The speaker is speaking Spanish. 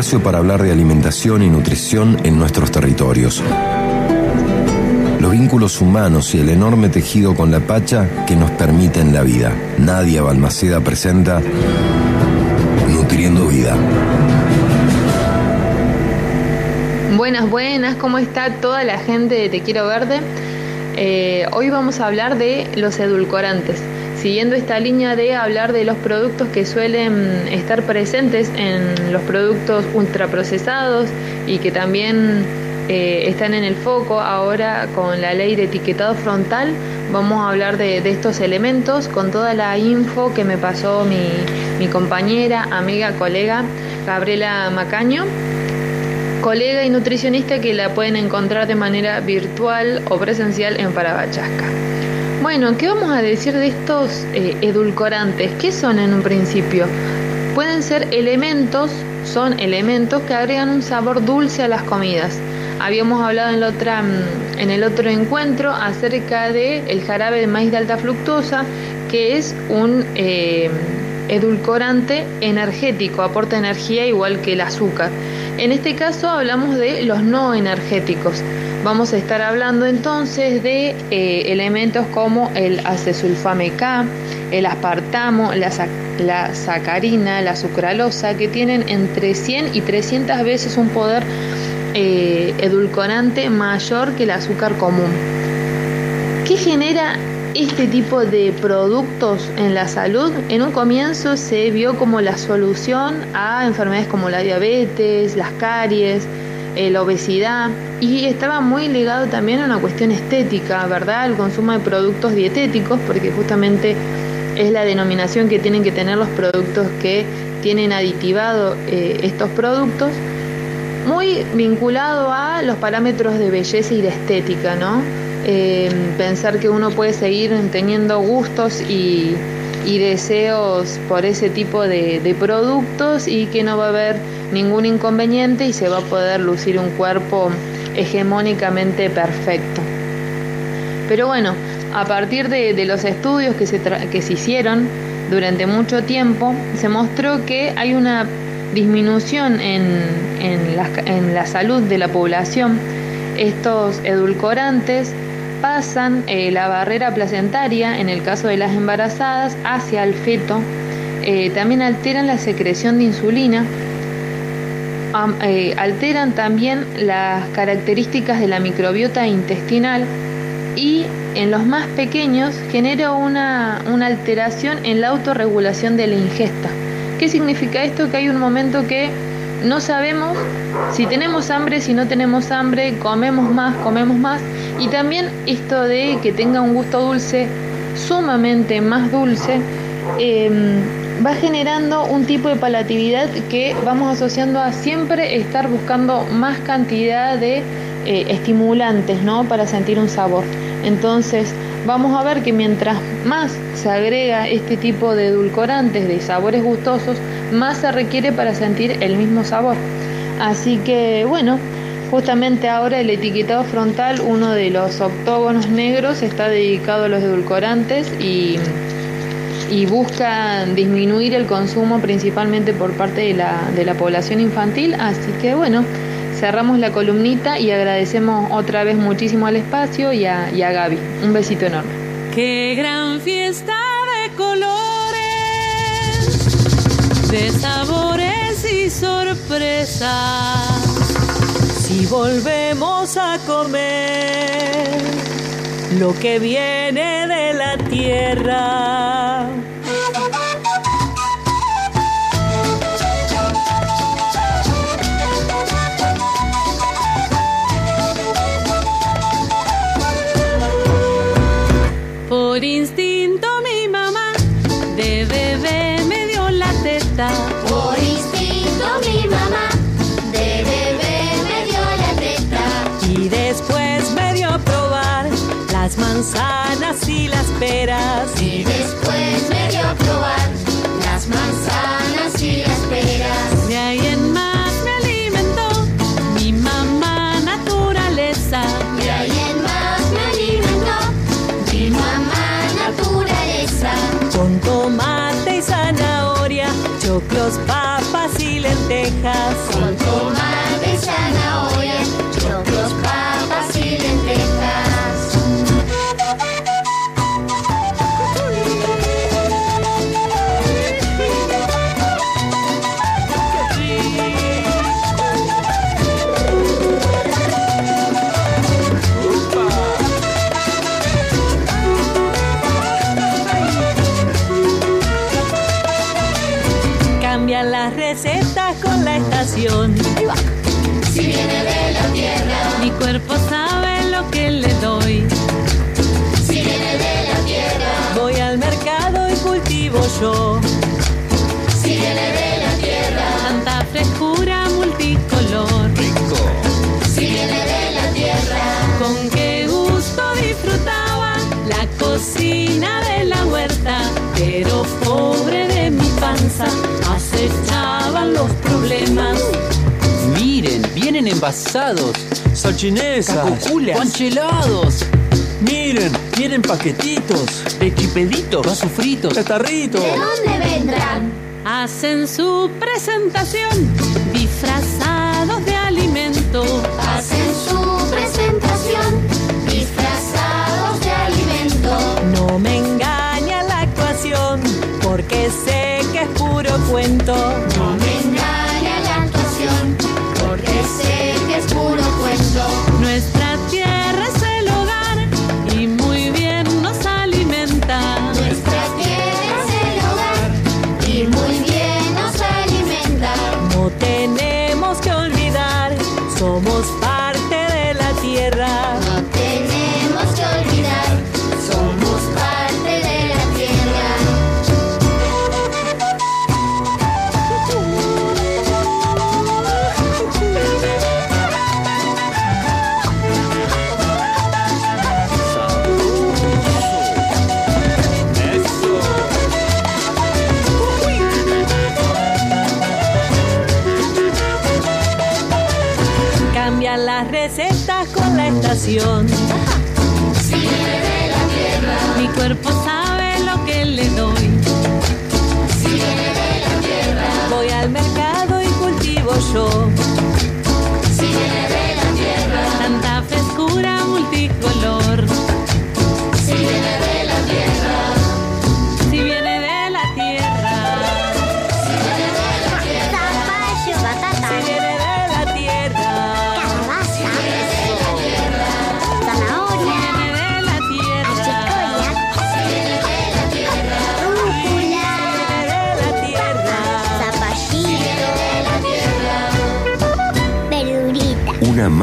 espacio para hablar de alimentación y nutrición en nuestros territorios. Los vínculos humanos y el enorme tejido con la Pacha que nos permiten la vida. Nadia Balmaceda presenta Nutriendo Vida. Buenas, buenas, ¿cómo está toda la gente de Te Quiero Verde? Eh, hoy vamos a hablar de los edulcorantes siguiendo esta línea de hablar de los productos que suelen estar presentes en los productos ultraprocesados y que también eh, están en el foco ahora con la ley de etiquetado frontal, vamos a hablar de, estos elementos con toda la info que me pasó mi, mi compañera, amiga, colega Gabriela Macaño colega y nutricionista que la pueden encontrar de manera virtual o presencial en Parabachasca. Bueno, ¿qué vamos a decir de estos eh, edulcorantes? ¿Qué son en un principio? Pueden ser elementos, son elementos que agregan un sabor dulce a las comidas. Habíamos hablado en, mm, en el otro encuentro acerca del el jarabe de maíz de alta fructosa, que es un eh, edulcorante energético, aporta energía igual que el azúcar. En este caso hablamos de los no energéticos. Vamos a estar hablando entonces de eh, elementos como el acesulfame K, el aspartamo, la, sacarina, la sucralosa, que tienen entre 100 y 300 veces un poder eh, edulcorante mayor que el azúcar común. ¿Qué genera este tipo de productos en la salud en un comienzo se vio como la solución a enfermedades como la diabetes, las caries, eh, la obesidad y estaba muy ligado también a una cuestión estética, ¿verdad? El consumo de productos dietéticos, porque justamente es la denominación que tienen que tener los productos que tienen aditivado eh, estos productos, muy vinculado a los parámetros de belleza y de estética, ¿no? Eh, pensar que uno puede seguir teniendo gustos y, deseos por ese tipo de, productos y que no va a haber ningún inconveniente y se va a poder lucir un cuerpo hegemónicamente perfecto. Pero bueno, a partir de, los estudios que se, que se hicieron durante mucho tiempo, se mostró que hay una disminución en, en la salud de la población. Estos edulcorantes pasan eh, la barrera placentaria, en el caso de las embarazadas, hacia el feto. Eh, también alteran la secreción de insulina, eh, alteran también las características de la microbiota intestinal y en los más pequeños genera una, una alteración en la autorregulación de la ingesta. ¿Qué significa esto? Que hay un momento que no sabemos si tenemos hambre, si no tenemos hambre, comemos más, comemos más. Y también esto de que tenga un gusto dulce, sumamente más dulce, em, va generando un tipo de palatividad que vamos asociando a siempre estar buscando más cantidad de eh, estimulantes, ¿no? Para sentir un sabor. Entonces, vamos a ver que mientras más se agrega este tipo de edulcorantes, de sabores gustosos, más se requiere para sentir el mismo sabor. Así que, bueno, justamente ahora el etiquetado frontal, uno de los octógonos negros, está dedicado a los edulcorantes y, y busca disminuir el consumo principalmente por parte de la, de la población infantil. Así que, bueno, cerramos la columnita y agradecemos otra vez muchísimo al espacio y a, Gaby. Un besito enorme. Qué gran fiesta de colores, de sabores y sorpresas. Si volvemos a comer lo que viene de la tierra. Manzanas y las peras. Y después Si viene de la tierra, mi cuerpo se envasados, salchinesas, panchelados. Miren, tienen paquetitos de chipeditos, vasos fritos, catarritos. ¿De dónde vendrán? Hacen su presentación disfrazados de somos parte de la tierra. las recetas con la estación. Mi cuerpo sabe lo que le doy. La tierra, voy al mercado y cultivo yo. una mano.